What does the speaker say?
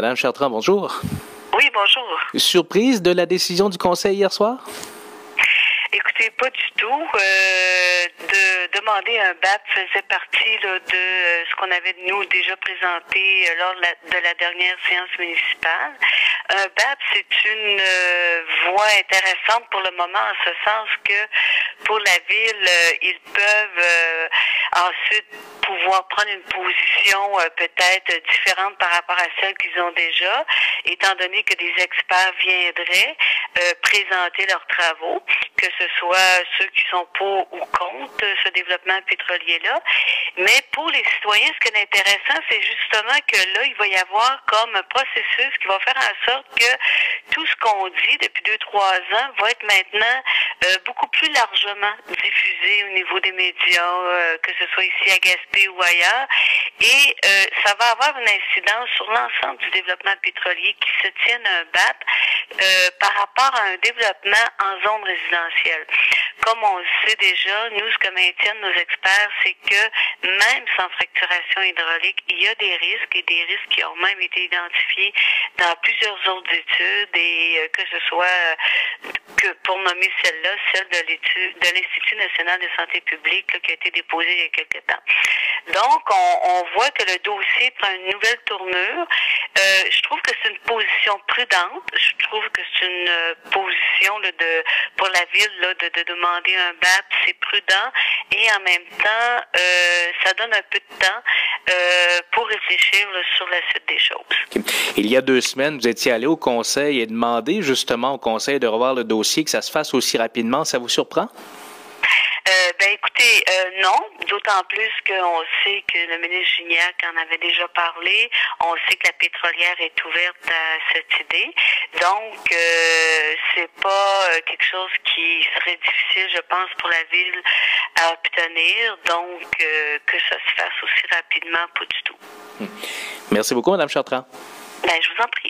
Madame Chartrand, bonjour. Oui, bonjour. Surprise de la décision du Conseil hier soir? Écoutez, pas du tout. Euh, de demander un BAP faisait partie là, de euh, ce qu'on avait nous déjà présenté euh, lors de la, de la dernière séance municipale. Un BAP, c'est une voie intéressante pour le moment, en ce sens que pour la ville, ils peuvent ensuite pouvoir prendre une position peut-être différente par rapport à celle qu'ils ont déjà, étant donné que des experts viendraient présenter leurs travaux, que ce soit ceux qui sont pour ou contre ce développement pétrolier-là. Mais pour les citoyens, ce qui est intéressant, c'est justement que là, il va y avoir comme un processus qui va faire en sorte que tout ce qu'on dit depuis deux, trois ans va être maintenant euh, beaucoup plus largement diffusé au niveau des médias, euh, que ce soit ici à Gaspé ou ailleurs. Et euh, ça va avoir une incidence sur l'ensemble du développement pétrolier qui se tienne un BAP par rapport à un développement en zone résidentielle. Comme on le sait déjà, nous, ce que maintiennent nos experts, c'est que même sans fracturation hydraulique, il y a des risques et des risques qui ont même été identifiés dans plusieurs autres études et euh, que ce soit pour nommer celle-là, celle de l'Institut national de santé publique qui a été déposée il y a quelque temps. Donc, on, voit que le dossier prend une nouvelle tournure. Euh, je trouve que c'est une position prudente. Je trouve que c'est une euh, position de pour la ville de, de demander un BAP, c'est prudent et en même temps, euh, ça donne un peu de temps pour réfléchir sur la suite des choses. Il y a deux semaines, vous étiez allé au conseil et demandé justement au conseil de revoir le dossier, que ça se fasse aussi rapidement. Ça vous surprend? Ben écoutez, euh, non, d'autant plus qu'on sait que le ministre Gignac en avait déjà parlé. On sait que la pétrolière est ouverte à cette idée. Donc, euh, c'est pas euh, quelque chose qui serait difficile, je pense, pour la ville à obtenir. Donc, euh, que ça se fasse aussi rapidement, pas du tout. Merci beaucoup, Madame Chartrand. Ben, je vous en prie.